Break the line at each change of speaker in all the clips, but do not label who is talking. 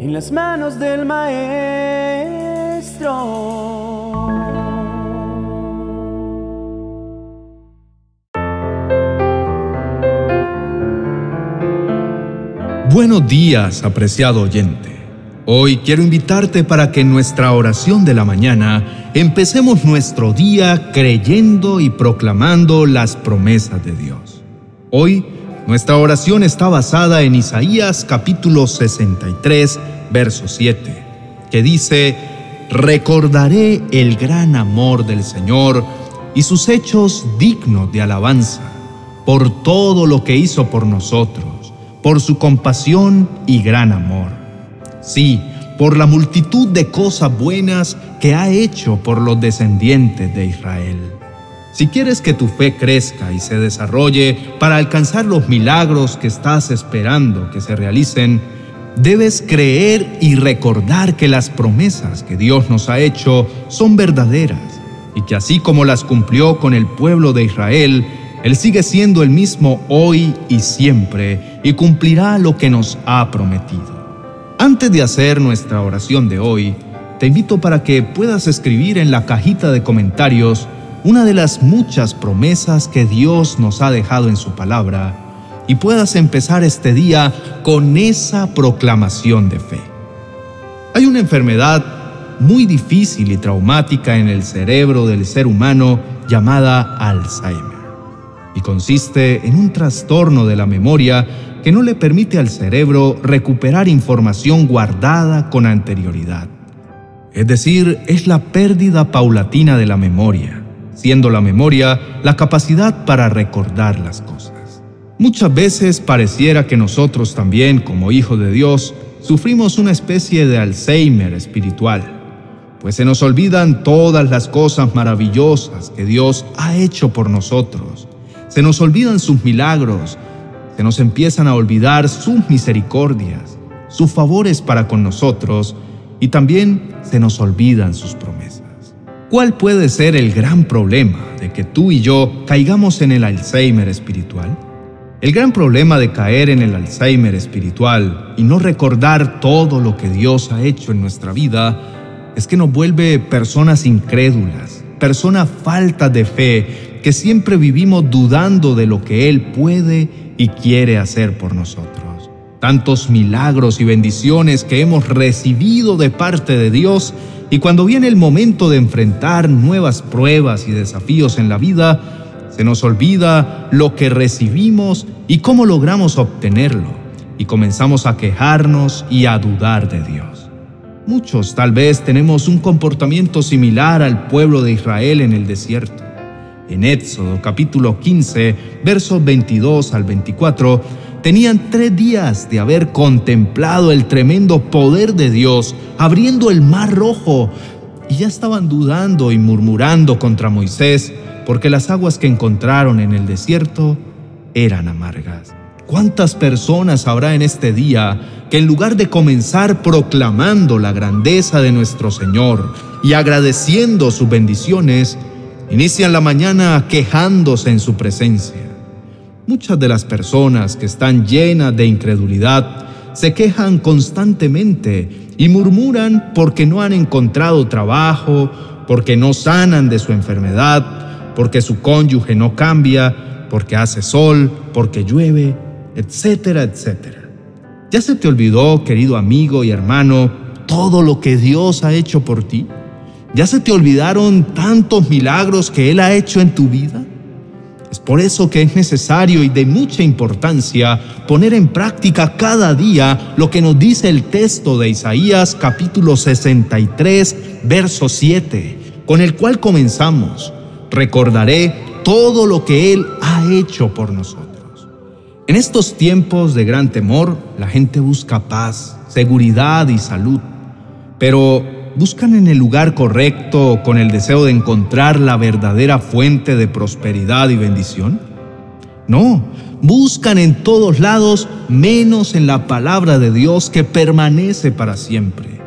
en las manos del Maestro.
Buenos días, apreciado oyente. Hoy quiero invitarte para que en nuestra oración de la mañana empecemos nuestro día creyendo y proclamando las promesas de Dios. Hoy nuestra oración está basada en Isaías capítulo 63, verso 7, que dice, Recordaré el gran amor del Señor y sus hechos dignos de alabanza, por todo lo que hizo por nosotros, por su compasión y gran amor. Sí, por la multitud de cosas buenas que ha hecho por los descendientes de Israel. Si quieres que tu fe crezca y se desarrolle para alcanzar los milagros que estás esperando que se realicen, debes creer y recordar que las promesas que Dios nos ha hecho son verdaderas y que así como las cumplió con el pueblo de Israel, Él sigue siendo el mismo hoy y siempre y cumplirá lo que nos ha prometido. Antes de hacer nuestra oración de hoy, te invito para que puedas escribir en la cajita de comentarios una de las muchas promesas que Dios nos ha dejado en su palabra y puedas empezar este día con esa proclamación de fe. Hay una enfermedad muy difícil y traumática en el cerebro del ser humano llamada Alzheimer y consiste en un trastorno de la memoria que no le permite al cerebro recuperar información guardada con anterioridad. Es decir, es la pérdida paulatina de la memoria siendo la memoria la capacidad para recordar las cosas. Muchas veces pareciera que nosotros también, como hijos de Dios, sufrimos una especie de Alzheimer espiritual, pues se nos olvidan todas las cosas maravillosas que Dios ha hecho por nosotros, se nos olvidan sus milagros, se nos empiezan a olvidar sus misericordias, sus favores para con nosotros y también se nos olvidan sus promesas. ¿Cuál puede ser el gran problema de que tú y yo caigamos en el Alzheimer espiritual? El gran problema de caer en el Alzheimer espiritual y no recordar todo lo que Dios ha hecho en nuestra vida es que nos vuelve personas incrédulas, personas falta de fe, que siempre vivimos dudando de lo que Él puede y quiere hacer por nosotros. Tantos milagros y bendiciones que hemos recibido de parte de Dios y cuando viene el momento de enfrentar nuevas pruebas y desafíos en la vida, se nos olvida lo que recibimos y cómo logramos obtenerlo, y comenzamos a quejarnos y a dudar de Dios. Muchos tal vez tenemos un comportamiento similar al pueblo de Israel en el desierto. En Éxodo capítulo 15, versos 22 al 24, Tenían tres días de haber contemplado el tremendo poder de Dios abriendo el mar rojo y ya estaban dudando y murmurando contra Moisés porque las aguas que encontraron en el desierto eran amargas. ¿Cuántas personas habrá en este día que en lugar de comenzar proclamando la grandeza de nuestro Señor y agradeciendo sus bendiciones, inician la mañana quejándose en su presencia? Muchas de las personas que están llenas de incredulidad se quejan constantemente y murmuran porque no han encontrado trabajo, porque no sanan de su enfermedad, porque su cónyuge no cambia, porque hace sol, porque llueve, etcétera, etcétera. ¿Ya se te olvidó, querido amigo y hermano, todo lo que Dios ha hecho por ti? ¿Ya se te olvidaron tantos milagros que Él ha hecho en tu vida? Es por eso que es necesario y de mucha importancia poner en práctica cada día lo que nos dice el texto de Isaías capítulo 63, verso 7, con el cual comenzamos. Recordaré todo lo que Él ha hecho por nosotros. En estos tiempos de gran temor, la gente busca paz, seguridad y salud, pero buscan en el lugar correcto con el deseo de encontrar la verdadera fuente de prosperidad y bendición? No, buscan en todos lados menos en la palabra de Dios que permanece para siempre.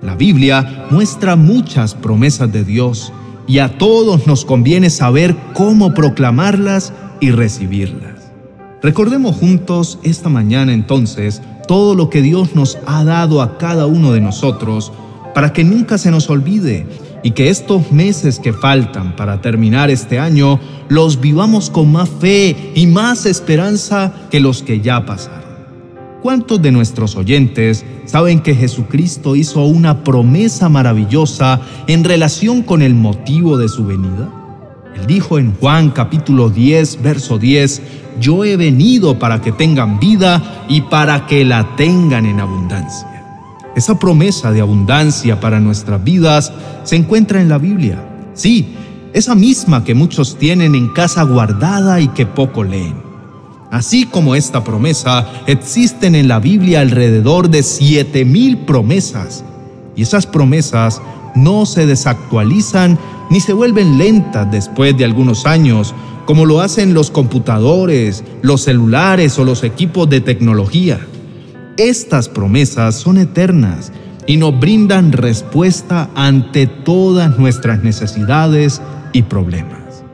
La Biblia muestra muchas promesas de Dios y a todos nos conviene saber cómo proclamarlas y recibirlas. Recordemos juntos esta mañana entonces todo lo que Dios nos ha dado a cada uno de nosotros para que nunca se nos olvide y que estos meses que faltan para terminar este año los vivamos con más fe y más esperanza que los que ya pasaron. ¿Cuántos de nuestros oyentes saben que Jesucristo hizo una promesa maravillosa en relación con el motivo de su venida? Él dijo en Juan capítulo 10, verso 10, yo he venido para que tengan vida y para que la tengan en abundancia. Esa promesa de abundancia para nuestras vidas se encuentra en la Biblia. Sí, esa misma que muchos tienen en casa guardada y que poco leen. Así como esta promesa, existen en la Biblia alrededor de siete mil promesas. Y esas promesas no se desactualizan ni se vuelven lentas después de algunos años, como lo hacen los computadores, los celulares o los equipos de tecnología. Estas promesas son eternas y nos brindan respuesta ante todas nuestras necesidades y problemas.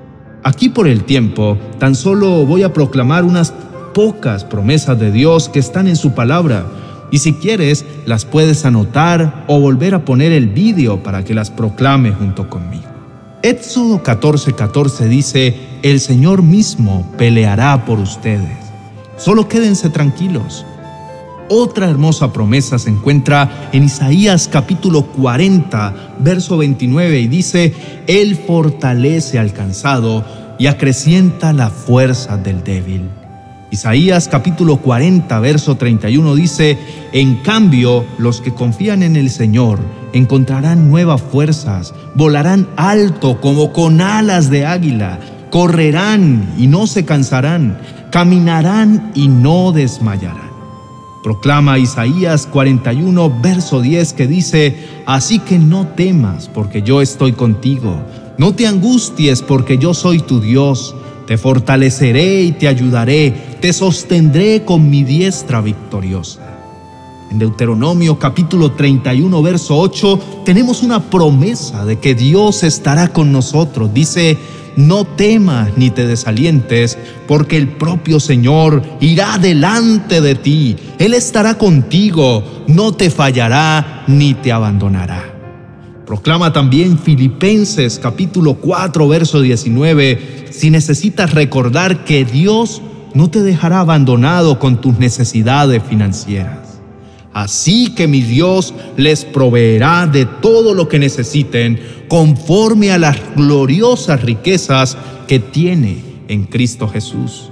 Aquí por el tiempo, tan solo voy a proclamar unas pocas promesas de Dios que están en su palabra, y si quieres las puedes anotar o volver a poner el vídeo para que las proclame junto conmigo. Éxodo 14:14 14 dice, el Señor mismo peleará por ustedes. Solo quédense tranquilos otra hermosa promesa se encuentra en Isaías capítulo 40, verso 29 y dice, Él fortalece al cansado y acrecienta la fuerza del débil. Isaías capítulo 40, verso 31 dice, En cambio, los que confían en el Señor encontrarán nuevas fuerzas, volarán alto como con alas de águila, correrán y no se cansarán, caminarán y no desmayarán. Proclama Isaías 41, verso 10 que dice, Así que no temas porque yo estoy contigo, no te angusties porque yo soy tu Dios, te fortaleceré y te ayudaré, te sostendré con mi diestra victoriosa. En Deuteronomio capítulo 31, verso 8, tenemos una promesa de que Dios estará con nosotros. Dice, no temas ni te desalientes, porque el propio Señor irá delante de ti. Él estará contigo, no te fallará ni te abandonará. Proclama también Filipenses capítulo 4, verso 19, si necesitas recordar que Dios no te dejará abandonado con tus necesidades financieras. Así que mi Dios les proveerá de todo lo que necesiten conforme a las gloriosas riquezas que tiene en Cristo Jesús.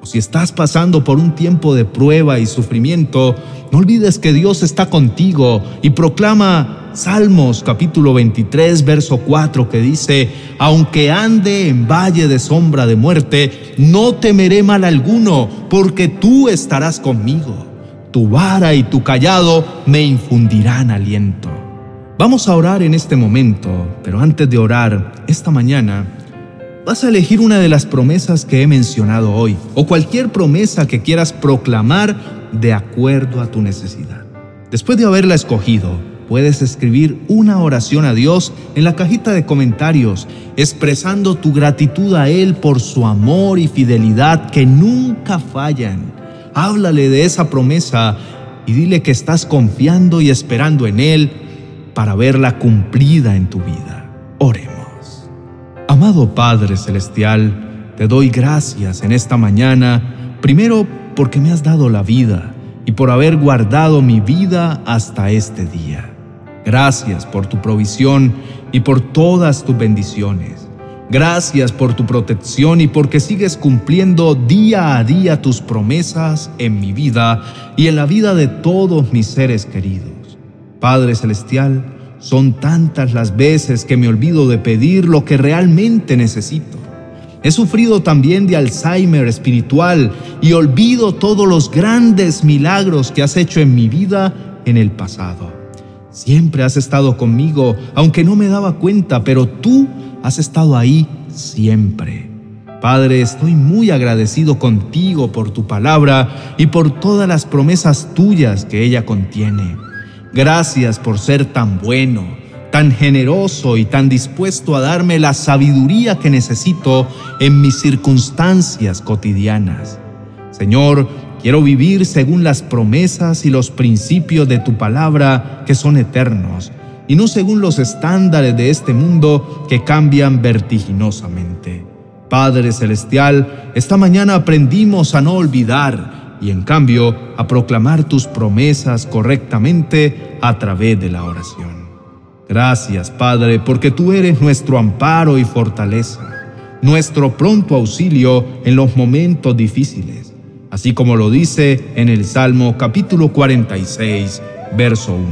O si estás pasando por un tiempo de prueba y sufrimiento, no olvides que Dios está contigo y proclama Salmos capítulo 23, verso 4 que dice, aunque ande en valle de sombra de muerte, no temeré mal alguno, porque tú estarás conmigo tu vara y tu callado me infundirán aliento. Vamos a orar en este momento, pero antes de orar, esta mañana, vas a elegir una de las promesas que he mencionado hoy, o cualquier promesa que quieras proclamar de acuerdo a tu necesidad. Después de haberla escogido, puedes escribir una oración a Dios en la cajita de comentarios, expresando tu gratitud a Él por su amor y fidelidad que nunca fallan háblale de esa promesa y dile que estás confiando y esperando en Él para verla cumplida en tu vida. Oremos. Amado Padre Celestial, te doy gracias en esta mañana, primero porque me has dado la vida y por haber guardado mi vida hasta este día. Gracias por tu provisión y por todas tus bendiciones. Gracias por tu protección y porque sigues cumpliendo día a día tus promesas en mi vida y en la vida de todos mis seres queridos. Padre Celestial, son tantas las veces que me olvido de pedir lo que realmente necesito. He sufrido también de Alzheimer espiritual y olvido todos los grandes milagros que has hecho en mi vida en el pasado. Siempre has estado conmigo, aunque no me daba cuenta, pero tú has estado ahí siempre. Padre, estoy muy agradecido contigo por tu palabra y por todas las promesas tuyas que ella contiene. Gracias por ser tan bueno, tan generoso y tan dispuesto a darme la sabiduría que necesito en mis circunstancias cotidianas. Señor, Quiero vivir según las promesas y los principios de tu palabra que son eternos, y no según los estándares de este mundo que cambian vertiginosamente. Padre Celestial, esta mañana aprendimos a no olvidar y en cambio a proclamar tus promesas correctamente a través de la oración. Gracias, Padre, porque tú eres nuestro amparo y fortaleza, nuestro pronto auxilio en los momentos difíciles así como lo dice en el Salmo capítulo 46, verso 1.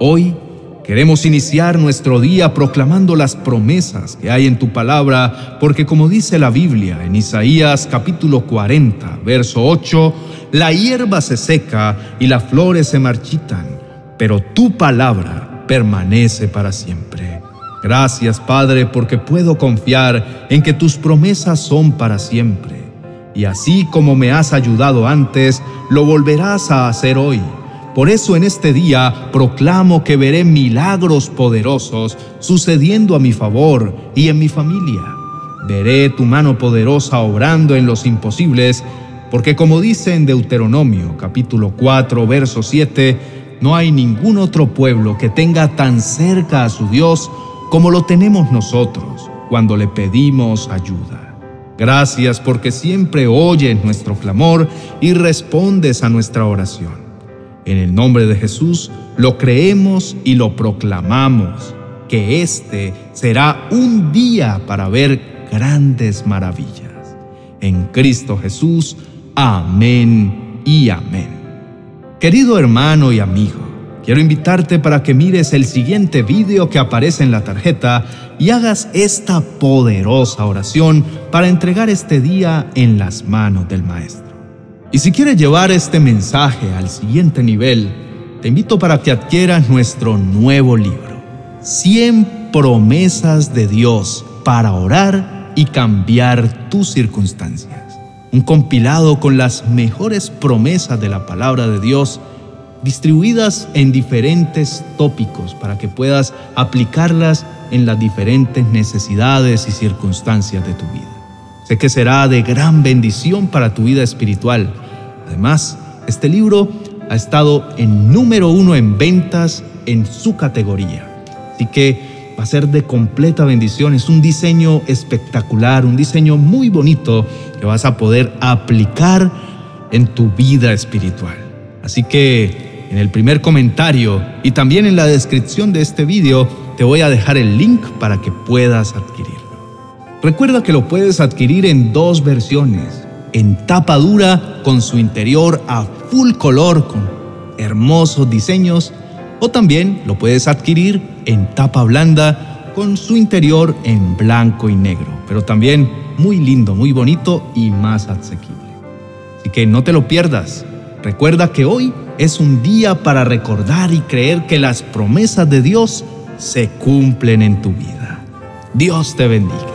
Hoy queremos iniciar nuestro día proclamando las promesas que hay en tu palabra, porque como dice la Biblia en Isaías capítulo 40, verso 8, la hierba se seca y las flores se marchitan, pero tu palabra permanece para siempre. Gracias Padre porque puedo confiar en que tus promesas son para siempre y así como me has ayudado antes, lo volverás a hacer hoy. Por eso en este día proclamo que veré milagros poderosos sucediendo a mi favor y en mi familia. Veré tu mano poderosa obrando en los imposibles, porque como dice en Deuteronomio capítulo 4, verso 7, no hay ningún otro pueblo que tenga tan cerca a su Dios como lo tenemos nosotros cuando le pedimos ayuda. Gracias porque siempre oyes nuestro clamor y respondes a nuestra oración. En el nombre de Jesús lo creemos y lo proclamamos, que este será un día para ver grandes maravillas. En Cristo Jesús, amén y amén. Querido hermano y amigo, Quiero invitarte para que mires el siguiente video que aparece en la tarjeta y hagas esta poderosa oración para entregar este día en las manos del Maestro. Y si quieres llevar este mensaje al siguiente nivel, te invito para que adquieras nuestro nuevo libro, 100 promesas de Dios para orar y cambiar tus circunstancias. Un compilado con las mejores promesas de la palabra de Dios distribuidas en diferentes tópicos para que puedas aplicarlas en las diferentes necesidades y circunstancias de tu vida. Sé que será de gran bendición para tu vida espiritual. Además, este libro ha estado en número uno en ventas en su categoría. Así que va a ser de completa bendición. Es un diseño espectacular, un diseño muy bonito que vas a poder aplicar en tu vida espiritual. Así que en el primer comentario y también en la descripción de este video te voy a dejar el link para que puedas adquirirlo. Recuerda que lo puedes adquirir en dos versiones, en tapa dura con su interior a full color con hermosos diseños o también lo puedes adquirir en tapa blanda con su interior en blanco y negro, pero también muy lindo, muy bonito y más asequible. Así que no te lo pierdas. Recuerda que hoy es un día para recordar y creer que las promesas de Dios se cumplen en tu vida. Dios te bendiga.